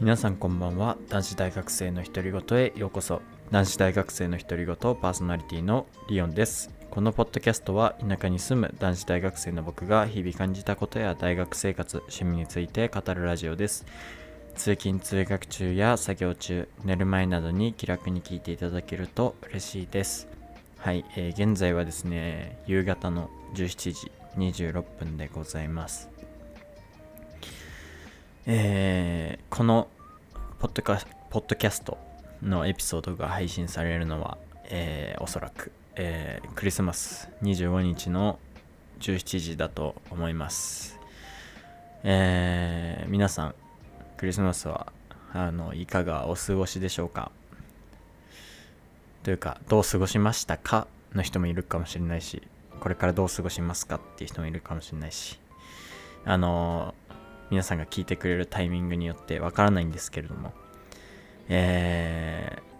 皆さんこんばんは。男子大学生の独り言へようこそ。男子大学生の独り言パーソナリティのリオンです。このポッドキャストは田舎に住む男子大学生の僕が日々感じたことや大学生活趣味について語るラジオです。通勤通学中や作業中寝る前などに気楽に聞いていただけると嬉しいです。はい、えー現在はですね夕方の17時26分でございます。えーこのポッドカポッドキャストのエピソードが配信されるのは、えーおそらく、えークリスマス25日の17時だと思います。えー皆さん、クリスマスはあのいかがお過ごしでしょうか？というか、どう過ごしましたかの人もいるかもしれないし、これからどう過ごしますかっていう人もいるかもしれないし、あの皆さんが聞いてくれるタイミングによってわからないんですけれども、えー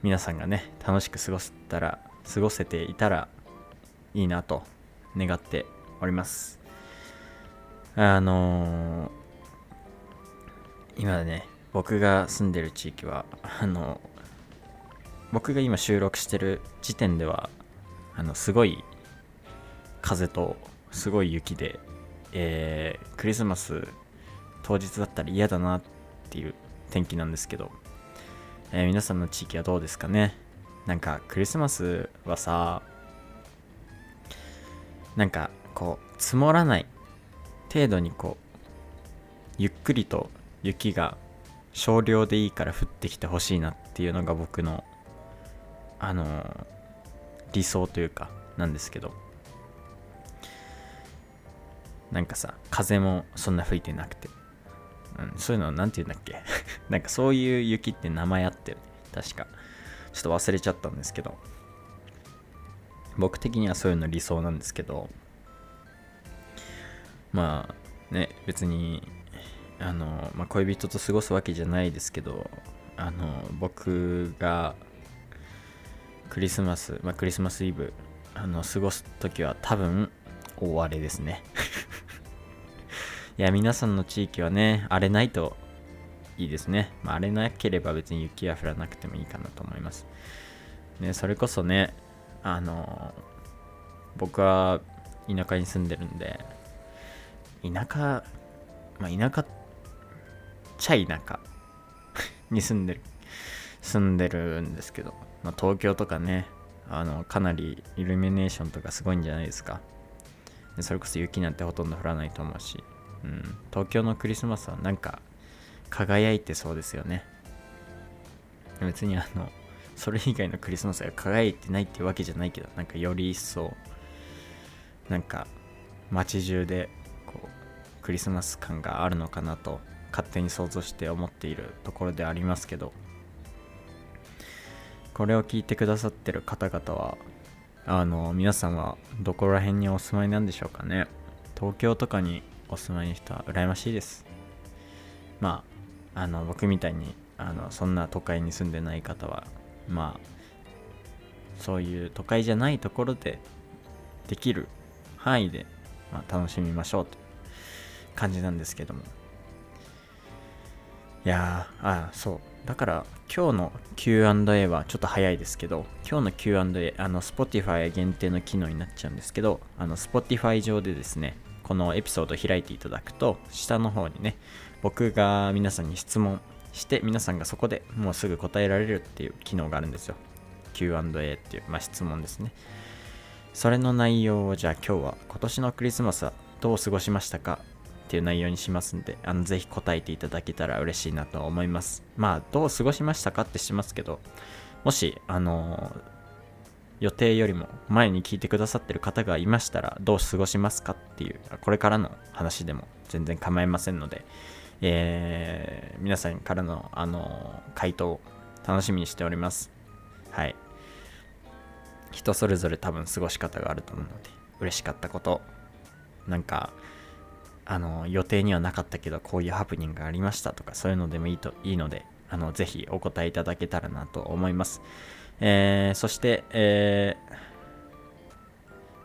皆さんがね、楽しく過ごせたら、過ごせていたらいいなと願っております。あのー今ね、僕が住んでる地域は、あの僕が今収録してる時点では、あの、すごい風とすごい雪で、えークリスマス当日だったら嫌だなっていう天気なんですけど、えー皆さんの地域はどうですかね？なんかクリスマスはさなんかこう積もらない程度にこうゆっくりと雪が少量でいいから降ってきてほしいなっていうのが僕のあのー理想というかなんですけど。なんかさ風もそんな吹いてなくて、うん、そういうのなんて言うんだっけ？なんかそういう雪って名前あったよね。確か。ちょっと忘れちゃったんですけど。僕的にはそういうの理想なんですけど。まあね別にあの、まあ、恋人と過ごすわけじゃないですけど。あの僕がクリスマス、まあ、クリスマスイブあの過ごす時は多分大荒れですね。いや皆さんの地域はね荒れないといいですね、まあ、荒れなければ別に雪は降らなくてもいいかなと思います。ねそれこそねあの僕は田舎に住んでるんで田舎まあ田舎っちゃ田舎 に住んでる住んでるんですけど、まあ、東京とかねあのかなりイルミネーションとかすごいんじゃないですか。それこそ雪なんてほとんど降らないと思うし、うん、東京のクリスマスはなんか輝いてそうですよね。別にあのそれ以外のクリスマスが輝いてないってわけじゃないけどなんかより一層なんか街中でこうクリスマス感があるのかなと勝手に想像して思っているところでありますけど。これを聞いてくださってる方々はあの皆さんはどこら辺にお住まいなんでしょうかね。東京とかにお住まいの人は羨ましいです。まああの僕みたいにあのそんな都会に住んでない方はまあそういう都会じゃないところでできる範囲で、まあ、楽しみましょうという感じなんですけども。いやーあそう。だから今日の Q&A はちょっと早いですけど今日の Q&A あの Spotify 限定の機能になっちゃうんですけどあの Spotify 上でですねこのエピソード開いていただくと下の方にね僕が皆さんに質問して皆さんがそこでもうすぐ答えられるっていう機能があるんですよ。Q&A っていう、まあ、質問ですね。それの内容をじゃあ今日は今年のクリスマスはどう過ごしましたかっていう内容にしますんであのぜひ答えていただけたら嬉しいなと思います。まあどう過ごしましたかってしますけどもしあの予定よりも前に聞いてくださってる方がいましたらどう過ごしますかっていうこれからの話でも全然構いませんので、えー皆さんからのあの回答を楽しみにしております。はい。人それぞれ多分過ごし方があると思うので嬉しかったことなんかあの予定にはなかったけどこういうハプニングがありましたとかそういうのでもいいといいのであのぜひお答えいただけたらなと思います、えーそして、えー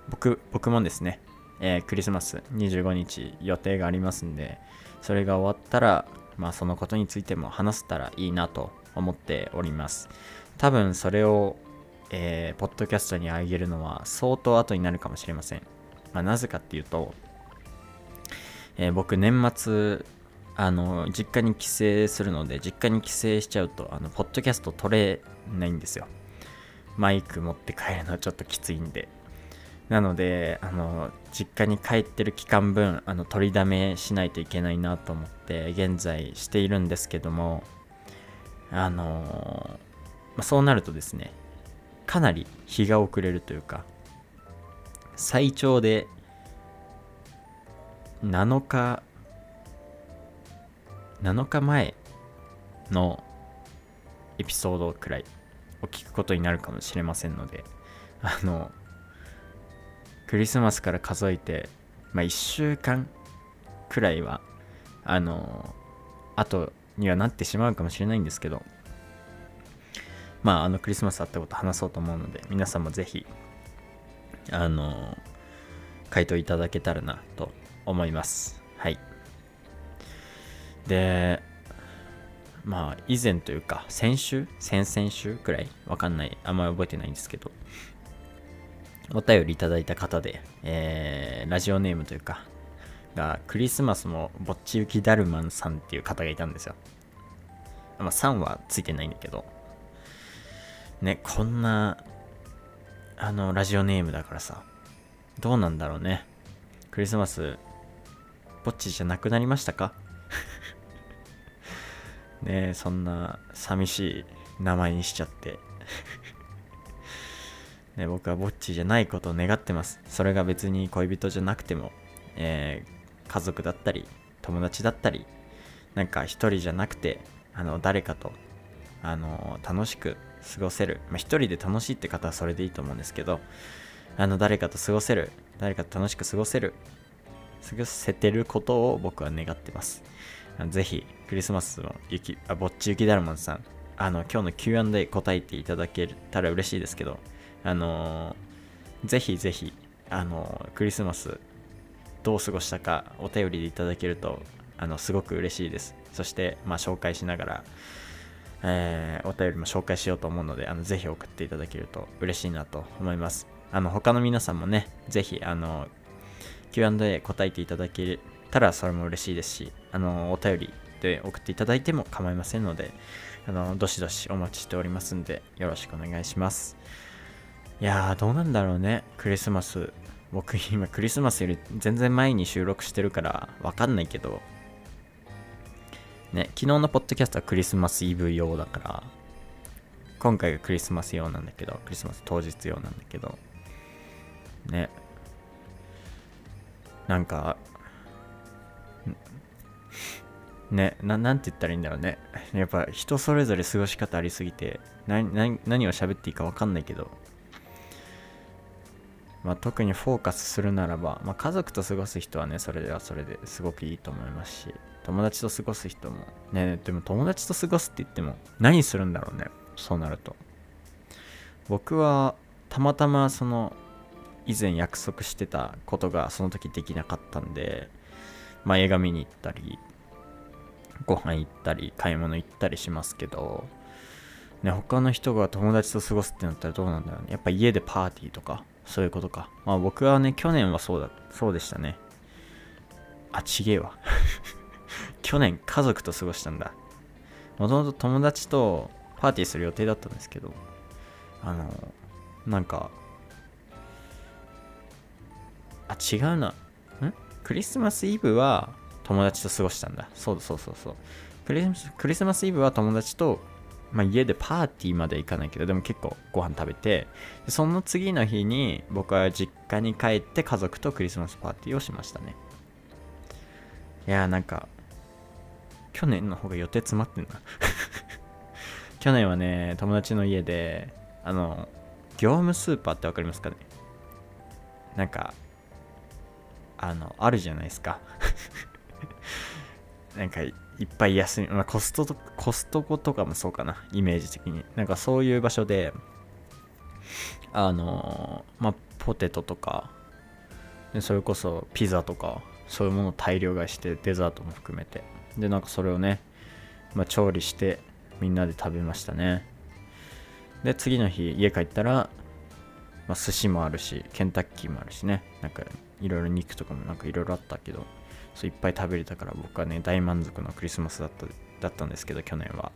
僕僕もですね、えークリスマス25日予定がありますんでそれが終わったらまあそのことについても話せたらいいなと思っております多分それをえー、ポッドキャストに上げるのは相当後になるかもしれません。まあ、なぜかっていうと、えー、僕年末、あの、実家に帰省するので、実家に帰省しちゃうと、あの、ポッドキャスト撮れないんですよ。マイク持って帰るのはちょっときついんで。なので、あの、実家に帰ってる期間分、あの、取りだめしないといけないなと思って、現在しているんですけども、あのまあ、そうなるとですね、かなり日が遅れるというか最長で7日7日前のエピソードくらいを聞くことになるかもしれませんのであのクリスマスから数えて、まあ、1週間くらいはあの後にはなってしまうかもしれないんですけどまあ、あのクリスマスあったこと話そうと思うので、皆さんもぜひ、あの、回答いただけたらなと思います。はい。で、まあ、以前というか、先週？先々週くらい？わかんない。あんまり覚えてないんですけど、お便りいただいた方で、えー、ラジオネームというか、が、クリスマスもぼっち行きだるまんさんっていう方がいたんですよ。まあ、3はついてないんだけど、ね、こんな、あの、ラジオネームだからさ、どうなんだろうね。クリスマス、ぼっちじゃなくなりましたか？ねそんな寂しい名前にしちゃって ね、僕はぼっちじゃないことを願ってます。それが別に恋人じゃなくても、えー、家族だったり、友達だったり、なんか一人じゃなくて、あの、誰かと、あの、楽しく過ごせる。まあ、一人で楽しいって方はそれでいいと思うんですけど、あの、誰かと過ごせる。誰かと楽しく過ごせる。過ごせてることを僕は願ってます。ぜひ、クリスマスの雪、あ、ぼっち雪だるまさん、あの、今日の Q&A 答えていただけたら嬉しいですけど、あのー、ぜひぜひ、あのー、クリスマスどう過ごしたかお便りでいただけると、あの、すごく嬉しいです。そして、まあ、紹介しながら、えー、お便りも紹介しようと思うので、あのぜひ送っていただけると嬉しいなと思います。あの他の皆さんもね、ぜひあの Q&A 答えていただけたらそれも嬉しいですし、あのお便りで送っていただいても構いませんので、あのどしどしお待ちしておりますんで、よろしくお願いします。いやー、どうなんだろうね、クリスマス。僕今クリスマスより全然前に収録してるからわかんないけど、ね、昨日のポッドキャストはクリスマスイブ用だから、今回がクリスマス用なんだけど、クリスマス当日用なんだけど、ね、なんか、ね、ななんて言ったらいいんだろうね。やっぱ人それぞれ過ごし方ありすぎて、何何を喋っていいか分かんないけど、まあ、特にフォーカスするならば、まあ、家族と過ごす人はね、それではそれですごくいいと思いますし、友達と過ごす人もねでも友達と過ごすって言っても何するんだろうねそうなると僕はたまたまその以前約束してたことがその時できなかったんでまあ映画見に行ったりご飯行ったり買い物行ったりしますけどね他の人が友達と過ごすってなったらどうなんだろうね。やっぱ家でパーティーとかそういうことか。まあ僕はね去年はそうだそうでしたね。あちげえわ。去年家族と過ごしたんだ。もともと友達とパーティーする予定だったんですけど、あの、なんか、あ、違うな。ん？クリスマスイブは友達と過ごしたんだ。そうそうそうそう。クリクリスマスイブは友達と、まあ、家でパーティーまで行かないけど、でも結構ご飯食べて、その次の日に僕は実家に帰って家族とクリスマスパーティーをしましたね。いやーなんか、去年の方が予定詰まってんな 去年はね、友達の家で、あの、業務スーパーってわかりますかね？なんか、あの、あるじゃないですかなんか、いっぱい休み、まあ、コストと、コストコとかもそうかな、イメージ的に。なんかそういう場所で、あの、まあ、ポテトとか、それこそピザとか、そういうものを大量買いして、デザートも含めて。でなんかそれをねまあ、調理してみんなで食べましたねで次の日家帰ったら、まあ、寿司もあるしケンタッキーもあるしねなんかいろいろ肉とかもなんかいろいろあったけどそういっぱい食べれたから僕はね大満足のクリスマスだっただったんですけど去年は。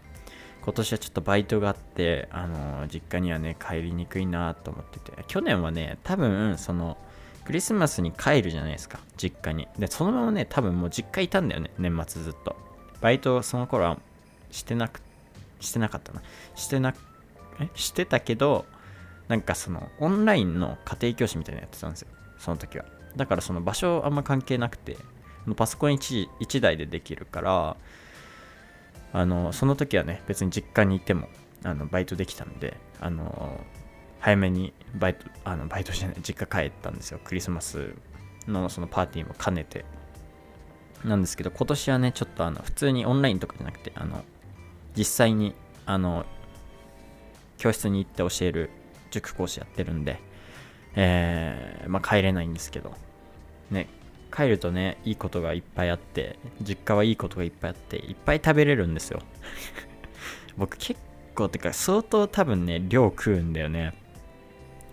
今年はちょっとバイトがあってあの実家にはね帰りにくいなと思ってて。去年はね多分そのクリスマスに帰るじゃないですか実家に。でそのままね多分もう実家いたんだよね年末ずっと。バイトその頃はしてなくしてなかったな。してなえ？してたけどなんかそのオンラインの家庭教師みたいなのやってたんですよその時は。だからその場所あんま関係なくてパソコン 1, 1台でできるからあのその時はね別に実家にいてもあのバイトできたんであの早めにバイトあのバイトじゃない実家帰ったんですよ。クリスマスのそのパーティーも兼ねて。なんですけど今年はねちょっとあの普通にオンラインとかじゃなくてあの実際にあの教室に行って教える塾講師やってるんで、えー、まあ帰れないんですけどね帰るとねいいことがいっぱいあって実家はいいことがいっぱいあっていっぱい食べれるんですよ。僕結構ってか相当多分ね量食うんだよね。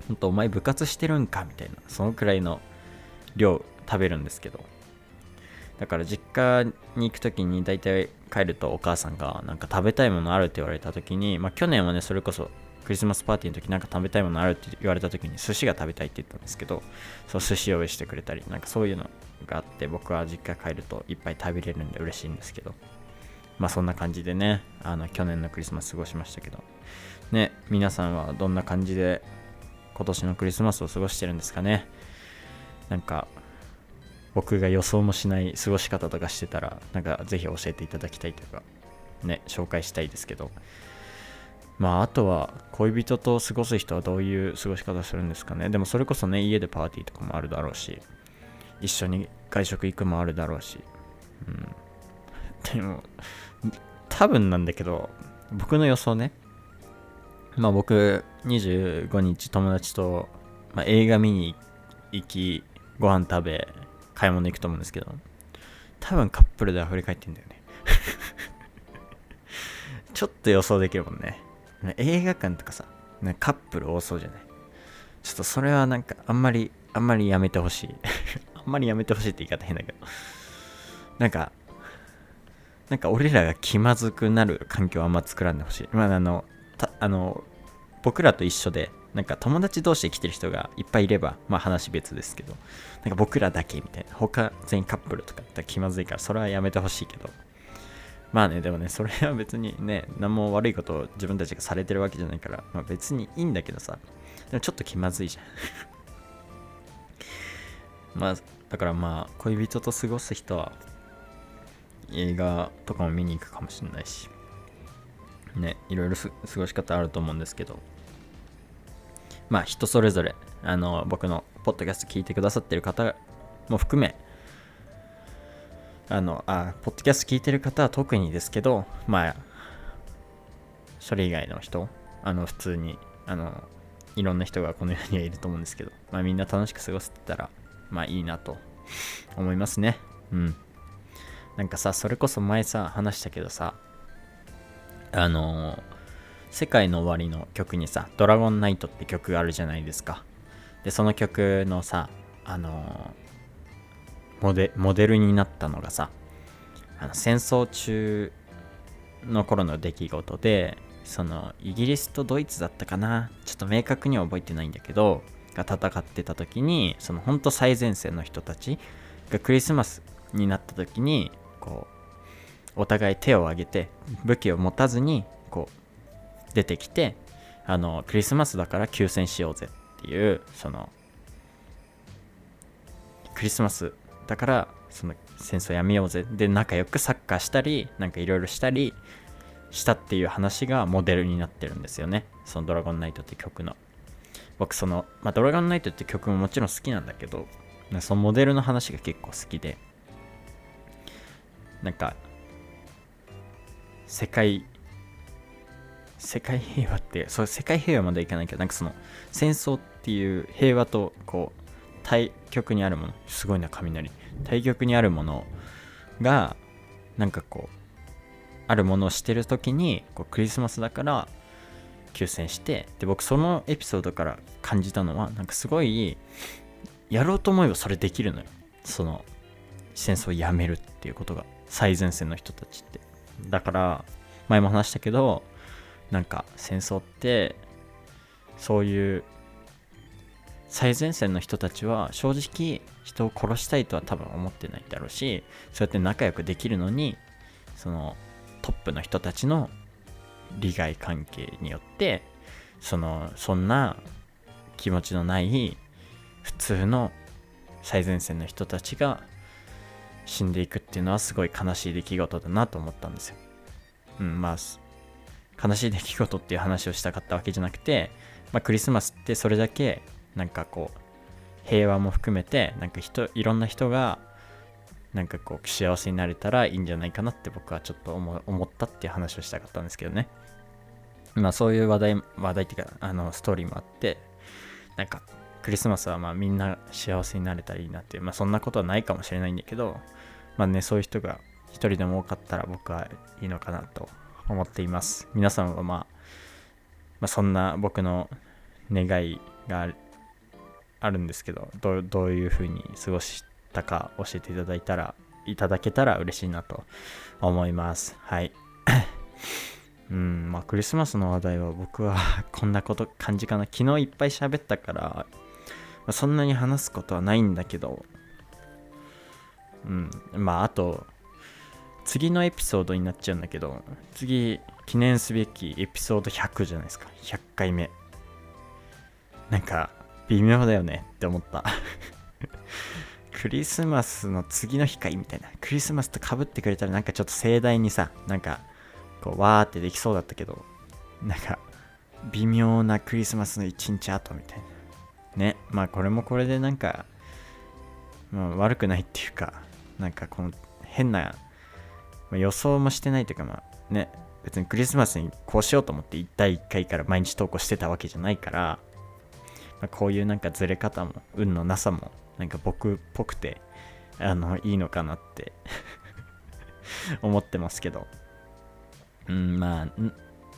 ほんとお前部活してるんかみたいなそのくらいの量食べるんですけど。だから実家に行く時に大体帰るとお母さんがなんか食べたいものあるって言われた時にまあ去年はねそれこそクリスマスパーティーの時なんか食べたいものあるって言われた時に寿司が食べたいって言ったんですけどそう寿司用意してくれたりなんかそういうのがあって僕は実家帰るといっぱい食べれるんで嬉しいんですけどまあそんな感じでねあの去年のクリスマス過ごしましたけどね皆さんはどんな感じで今年のクリスマスを過ごしてるんですかね？なんか僕が予想もしない過ごし方とかしてたらなんかぜひ教えていただきたいというかね紹介したいですけどまああとは恋人と過ごす人はどういう過ごし方するんですかね？でもそれこそね家でパーティーとかもあるだろうし一緒に外食行くもあるだろうし。うん。でも多分なんだけど僕の予想ね。まあ僕25日友達と、まあ、映画見に行きご飯食べ買い物行くと思うんですけど多分カップルで溢れ返ってんだよね。ちょっと予想できるもんね。映画館とかさカップル多そうじゃない？ちょっとそれはなんかあんまりあんまりやめてほしい。あんまりやめてほしいって言い方変だけど。なんかなんか俺らが気まずくなる環境はあんま作らんでほしい。まああのたあの僕らと一緒でなんか友達同士で来てる人がいっぱいいれば、まあ話別ですけど、なんか僕らだけみたいな、他全員カップルとかだったら気まずいから、それはやめてほしいけど、まあね、でもね、それは別にね、何も悪いことを自分たちがされてるわけじゃないから、まあ別にいいんだけどさ、でもちょっと気まずいじゃん。まあ、だからまあ、恋人と過ごす人は、映画とかも見に行くかもしれないし、ね、いろいろ過ごし方あると思うんですけど、まあ人それぞれ、あの、僕のポッドキャスト聞いてくださってる方も含め、あの、あ、ポッドキャスト聞いてる方は特にですけど、まあ、それ以外の人、あの、普通に、あの、いろんな人がこの世にはいると思うんですけど、まあみんな楽しく過ごせてたら、まあいいなと思いますね。うん。なんかさ、それこそ前さ、話したけどさ、あのー世界の終わりの曲にさ、ドラゴンナイトって曲があるじゃないですか。で、その曲のさ、あのー、モデモデルになったのがさ、あの戦争中の頃の出来事で、そのイギリスとドイツだったかな、ちょっと明確には覚えてないんだけど、が戦ってた時に、そのほんと最前線の人たちがクリスマスになった時に、こう、お互い手を挙げて武器を持たずにこう出てきてあのクリスマスだから休戦しようぜっていうそのクリスマスだからその戦争やめようぜ。で仲良くサッカーしたりなんかいろいろしたりしたっていう話がモデルになってるんですよね。そのドラゴンナイトって曲の。僕その、まあ、ドラゴンナイトって曲ももちろん好きなんだけどそのモデルの話が結構好きでなんか世界世界平和ってそう世界平和までいかないけどなんかその戦争っていう平和とこう対極にあるものすごいな雷。対極にあるものがなんかこうあるものをしてる時にこうクリスマスだから休戦してで僕そのエピソードから感じたのはなんかすごいやろうと思えばそれできるのよ。その戦争をやめるっていうことが最前線の人たちって。だから前も話したけどなんか戦争ってそういう最前線の人たちは正直人を殺したいとは多分思ってないだろうしそうやって仲良くできるのにそのトップの人たちの利害関係によってそのそんな気持ちのない普通の最前線の人たちが死んでいくっていうのはすごい悲しい出来事だなと思ったんですよ。うん、まあ悲しい出来事っていう話をしたかったわけじゃなくて、まあ、クリスマスってそれだけなんかこう平和も含めてなんか人いろんな人がなんかこう幸せになれたらいいんじゃないかなって僕はちょっと思ったっていう話をしたかったんですけどね。まあそういう話題、話題っていうか、あのストーリーもあって、なんかクリスマスはまあみんな幸せになれたらいいなっていう、まあそんなことはないかもしれないんだけど、まあね、そういう人が一人でも多かったら僕はいいのかなと思っています。皆さんはまあ、まあ、そんな僕の願いがあるんですけど、どどういうふうに過ごしたか教えていただいたら、いただけたら嬉しいなと思います。はい。うん、まあクリスマスの話題は僕は こんなこと感じかな。昨日いっぱい喋ったから、まあ、そんなに話すことはないんだけど、うん、まああと、次のエピソードになっちゃうんだけど、次、記念すべきエピソード100じゃないですか。100回目。なんか、微妙だよねって思った クリスマスの次の日かいみたいな。クリスマスとかぶってくれたらなんかちょっと盛大にさ、なんかこうわーってできそうだったけどなんか微妙なクリスマスの1日後みたいな。ねまあこれもこれでなんか、まあ、悪くないっていうかなんかこの変な、まあ、予想もしてないというかまあね別にクリスマスにこうしようと思って1対1回から毎日投稿してたわけじゃないから、まあ、こういうなんかずれ方も運のなさもなんか僕っぽくてあのいいのかなって 思ってますけど。うん、まあ、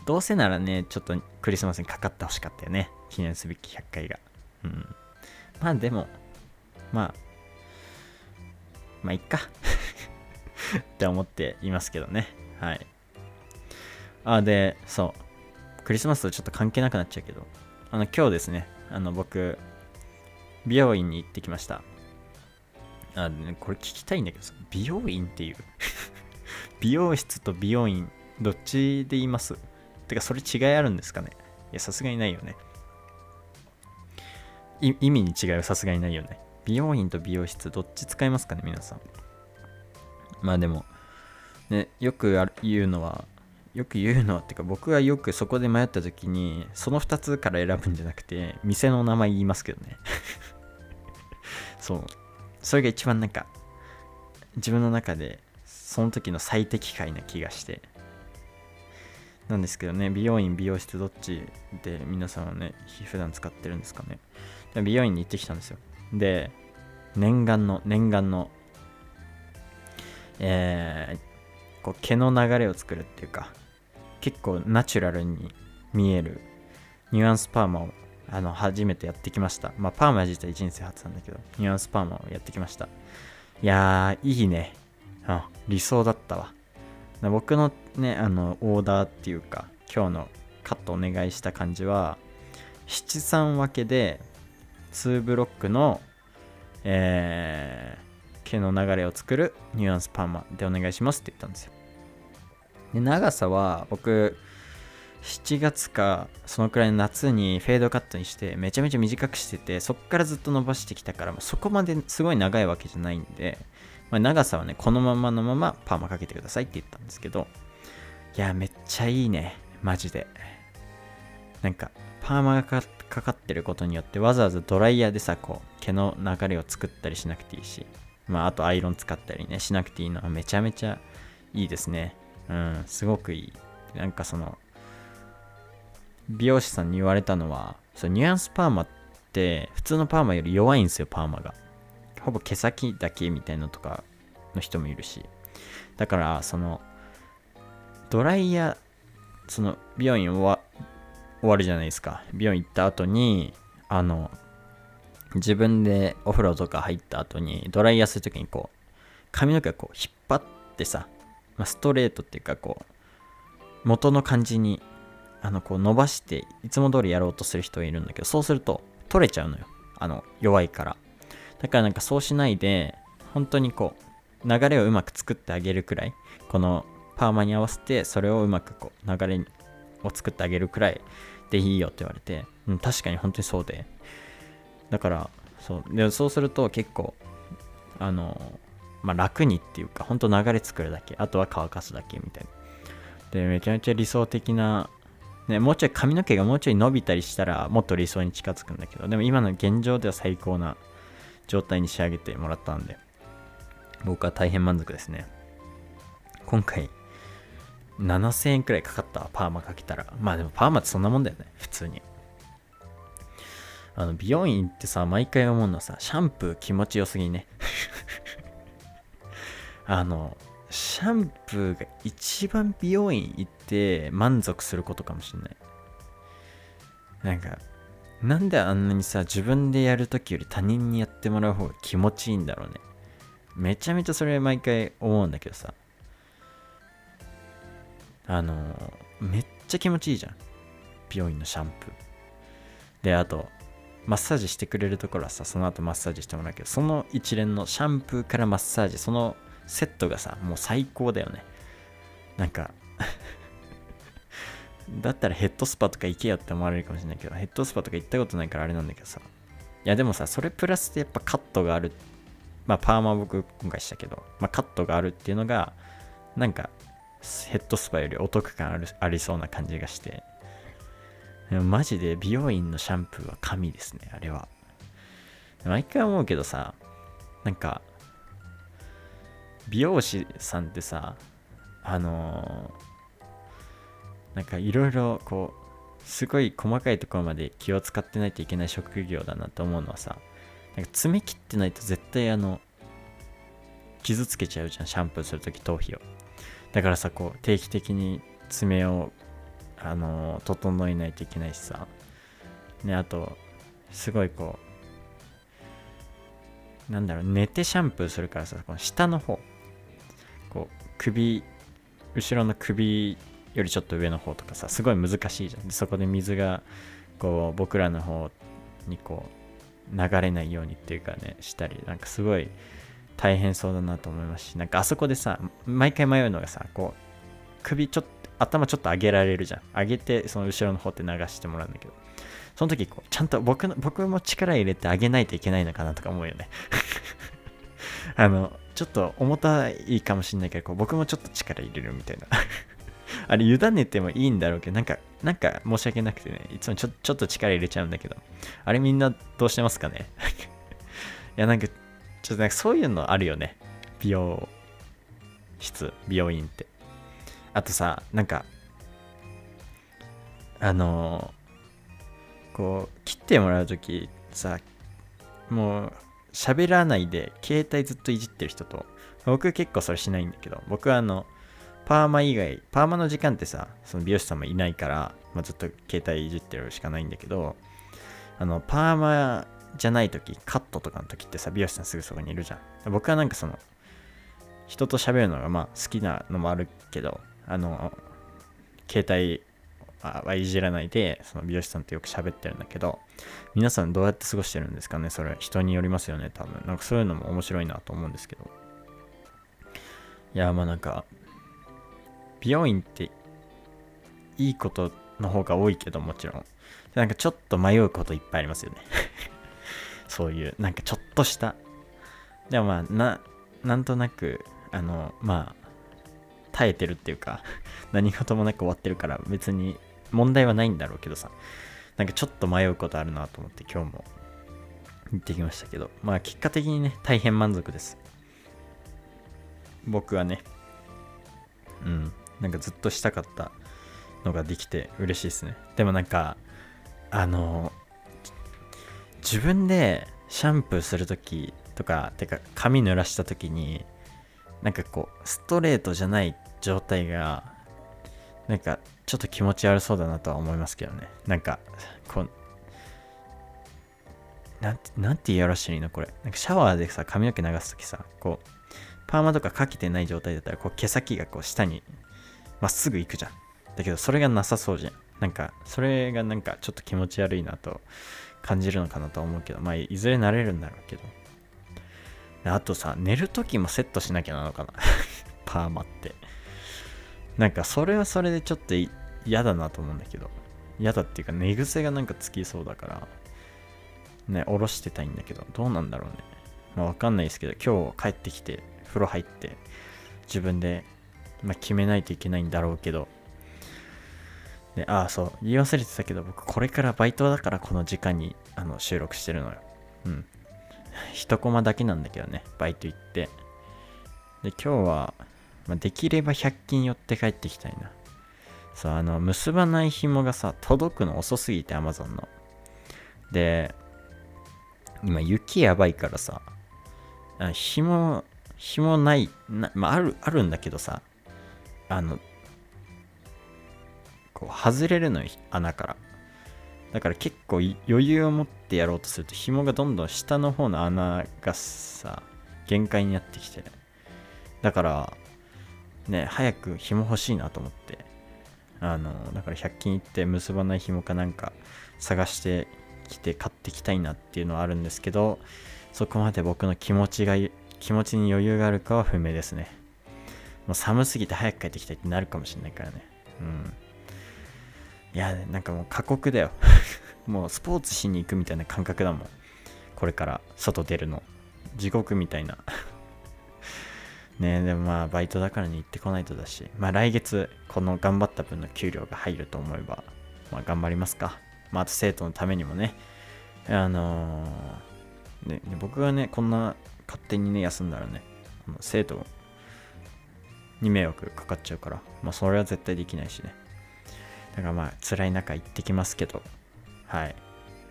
どうせならね、ちょっとクリスマスにかかってほしかったよね。記念すべき100回が。うん。まあでも、まあ、まあいっか って思っていますけどね。はい。あ、で、そう。クリスマスとちょっと関係なくなっちゃうけど、あの、今日ですね、あの、僕、美容院に行ってきました。あ、ね、これ聞きたいんだけど美容院っていう 美容室と美容院どっちで言います？てか、それ違いあるんですかね？いや、さすがにないよね。意味に違いはさすがにないよね。美容院と美容室、どっち使いますかね、皆さん。まあでも、ね、よく言うのは、よく言うのはっていうか、僕がよくそこで迷った時に、その2つから選ぶんじゃなくて、店の名前言いますけどね。そう。それが一番なんか、自分の中で、その時の最適解な気がして、なんですけどね、美容院、美容室どっちで皆さんはね、普段使ってるんですかね。美容院に行ってきたんですよ。で、念願の、念願の、えー、こう毛の流れを作るっていうか、結構ナチュラルに見えるニュアンスパーマをあの初めてやってきました。まあ、パーマ自体人生初なんだけど、ニュアンスパーマをやってきました。いやー、いいね。あ、理想だったわ。僕のね、あの、オーダーっていうか、今日のカットお願いした感じは、七三分けで、2ブロックの、えー、毛の流れを作るニュアンスパーマでお願いしますって言ったんですよ。で、長さは僕、7月かそのくらいの夏にフェードカットにしてめちゃめちゃ短くしててそっからずっと伸ばしてきたからそこまですごい長いわけじゃないんでまあ、長さはね、このままのままパーマかけてくださいって言ったんですけど、いや、めっちゃいいね。マジで。なんか、パーマがかかってることによって、わざわざドライヤーでさ、こう、毛の流れを作ったりしなくていいし、まあ、あとアイロン使ったりね、しなくていいのはめちゃめちゃいいですね。うん、すごくいい。なんかその、美容師さんに言われたのは、そのニュアンスパーマって、普通のパーマより弱いんですよ、パーマが。ほぼ毛先だけみたいなのとかの人もいるしだからそのドライヤーその美容院終わ終わるじゃないですか。美容院行った後にあの自分でお風呂とか入った後にドライヤーするときにこう髪の毛をこう引っ張ってさ、まあ、ストレートっていうかこう元の感じにあのこう伸ばしていつも通りやろうとする人がいるんだけどそうすると取れちゃうのよ。あの弱いから。だからなんかそうしないで本当にこう流れをうまく作ってあげるくらいこのパーマに合わせてそれをうまくこう流れを作ってあげるくらいでいいよって言われて、うん、確かに本当にそうで。だからそう。でそうすると結構あのまあ楽にっていうか本当流れ作るだけ。あとは乾かすだけみたいな。でめちゃめちゃ理想的なね、もうちょい髪の毛がもうちょい伸びたりしたらもっと理想に近づくんだけどでも今の現状では最高な状態に仕上げてもらったんで僕は大変満足ですね。今回7000円くらいかかったパーマかけたらまあでもパーマってそんなもんだよね普通にあの美容院ってさ毎回思うのはさシャンプー気持ちよすぎね あのシャンプーが一番美容院行って満足することかもしれない。なんか、なんであんなにさ、自分でやるときより他人にやってもらう方が気持ちいいんだろうね。めちゃめちゃそれ毎回思うんだけどさ。あのめっちゃ気持ちいいじゃん。美容院のシャンプー。で、あと、マッサージしてくれるところはさ、その後マッサージしてもらうけど、その一連のシャンプーからマッサージ、そのセットがさ、もう最高だよね。なんか だったらヘッドスパとか行けよって思われるかもしれないけど、ヘッドスパとか行ったことないからあれなんだけどさ。いやでもさ、それプラスでやっぱカットがある。まあパーマ僕今回したけど、まあカットがあるっていうのが、なんかヘッドスパよりお得感あるありそうな感じがして。マジで美容院のシャンプーは神ですね、あれは。毎回思うけどさ、なんか美容師さんってさあのー、なんかいろいろこうすごい細かいところまで気を使ってないといけない職業だなと思うのはさなんか爪切ってないと絶対あの傷つけちゃうじゃんシャンプーするとき頭皮をだからさこう定期的に爪をあの、整えないといけないしさ。ねあとすごいこうなんだろう寝てシャンプーするからさこの下の方。こう首後ろの首よりちょっと上の方とかさすごい難しいじゃん。でそこで水がこう僕らの方にこう流れないようにっていうかねしたりなんかすごい大変そうだなと思いますしなんかあそこでさ毎回迷うのがさこう首ちょっと頭ちょっと上げられるじゃん。上げてその後ろの方って流してもらうんだけどその時こうちゃんと僕の僕も力入れて上げないといけないのかなとか思うよね。あのちょっと重たいかもしんないけど、こう僕もちょっと力入れるみたいな。あれ、委ねてもいいんだろうけど、なんか、なんか申し訳なくてね、いつもちょちょっと力入れちゃうんだけど、あれみんなどうしてますかね？いや、なんか、ちょっとなんかそういうのあるよね。美容室、美容院って。あとさ、なんか、あのー、こう、切ってもらうときさ、もう、喋らないで携帯ずっといじってる人と、僕結構それしないんだけど、僕はあの、パーマ以外、パーマの時間ってさ、その美容師さんもいないから、まあ、ずっと携帯いじってるしかないんだけど、あの、パーマじゃない時、カットとかの時ってさ、美容師さんすぐそこにいるじゃん。僕はなんかその、人と喋るのがまあ好きなのもあるけど、あの、携帯はいじらないで、その美容師さんとよく喋ってるんだけど、皆さんどうやって過ごしてるんですかねそれ人によりますよね、多分。なんかそういうのも面白いなと思うんですけど。いや、まあなんか、美容院っていいことの方が多いけどもちろん。なんかちょっと迷うこといっぱいありますよねそういう、なんかちょっとした。でもまあ、な、なんとなく、あの、まあ、耐えてるっていうか 何事もなく終わってるから別に問題はないんだろうけどさ、なんかちょっと迷うことあるなと思って今日も行ってきましたけど、まあ結果的にね、大変満足です。僕はね、うん、なんかずっとしたかったのができて嬉しいですね。でもなんか、あの、自分でシャンプーするときとか、てか髪濡らしたときに、なんかこう、ストレートじゃない状態がなんかちょっと気持ち悪そうだなとは思いますけどね。なんかこうなんてなんて言いやらしいのこれ。なんかシャワーでさ髪の毛流すときさこうパーマとかかけてない状態だったらこう毛先がこう下にまっすぐ行くじゃん。だけどそれがなさそうじゃん。なんかそれがなんかちょっと気持ち悪いなと感じるのかなとは思うけどまあいずれ慣れるんだろうけど。あとさ寝るときもセットしなきゃなのかな。パーマって。なんかそれはそれでちょっと嫌だなと思うんだけど。嫌だっていうか寝癖がなんかつきそうだから。ね下ろしてたいんだけど。どうなんだろうね。まあわかんないですけど今日帰ってきて風呂入って自分で、まあ、決めないといけないんだろうけど。でああそう言い忘れてたけど僕これからバイトだからこの時間にあの収録してるのよ。うん。一コマだけなんだけどねバイト行って。で今日は、まあ、できれば100均寄って帰ってきたいな。そうあの結ばない紐がさ届くの遅すぎて Amazon の。で今雪やばいからさ紐紐ないな、まあ、あるあるんだけどさあのこう外れるのよ穴から。だから結構余裕を持ってやろうとすると紐がどんどん下の方の穴がさ限界になってきて。だからね早く紐欲しいなと思って。あのだから100均行って結ばない紐かなんか探してきて買ってきたいなっていうのはあるんですけどそこまで僕の気持ちが気持ちに余裕があるかは不明ですね。もう寒すぎて早く帰ってきたいってなるかもしれないからね。うん。いやなんかもう過酷だよ。もうスポーツしに行くみたいな感覚だもん。これから外出るの。地獄みたいな。ねでもまあバイトだからに行ってこないとだし。まあ来月この頑張った分の給料が入ると思えばまあ頑張りますか。まああと生徒のためにもね。あのー、ね僕がねこんな勝手にね休んだらね生徒に迷惑かかっちゃうから。まあそれは絶対できないしね。だからまあ辛い中行ってきますけど、はい。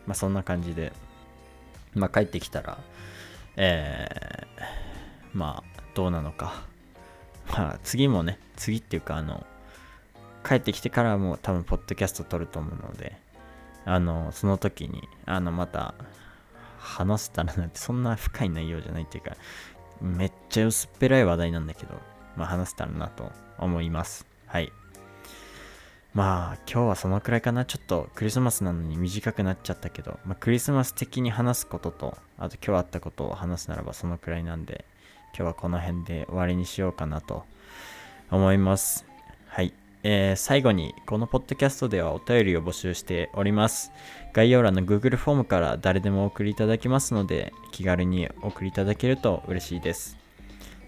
まあそんな感じで、まあ帰ってきたら、えー、まあどうなのか。まあ次もね、次っていうかあの、帰ってきてからも多分ポッドキャスト撮ると思うので、あの、その時に、あの、また、話せたらなんてそんな深い内容じゃないっていうか、めっちゃ薄っぺらい話題なんだけど、まあ話せたらなと思います。はい。まあ今日はそのくらいかな。ちょっとクリスマスなのに短くなっちゃったけど、まあ、クリスマス的に話すことと、あと今日あったことを話すならばそのくらいなんで、今日はこの辺で終わりにしようかなと思います。はい。えー、最後に、このポッドキャストではお便りを募集しております。概要欄の Google フォームから誰でもお送りいただけますので、気軽にお送りいただけると嬉しいです。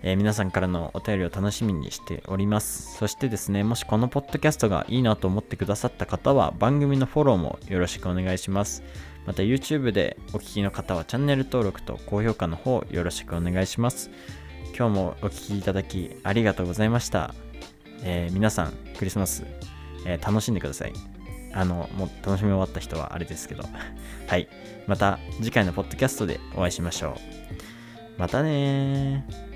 えー、皆さんからのお便りを楽しみにしております。そしてですね、もしこのポッドキャストがいいなと思ってくださった方は番組のフォローもよろしくお願いします。また YouTube でお聴きの方はチャンネル登録と高評価の方よろしくお願いします。今日もお聴きいただきありがとうございました。えー、皆さん、クリスマス、えー、楽しんでください。あの、もう楽しみ終わった人はあれですけど。はい。また次回のポッドキャストでお会いしましょう。またね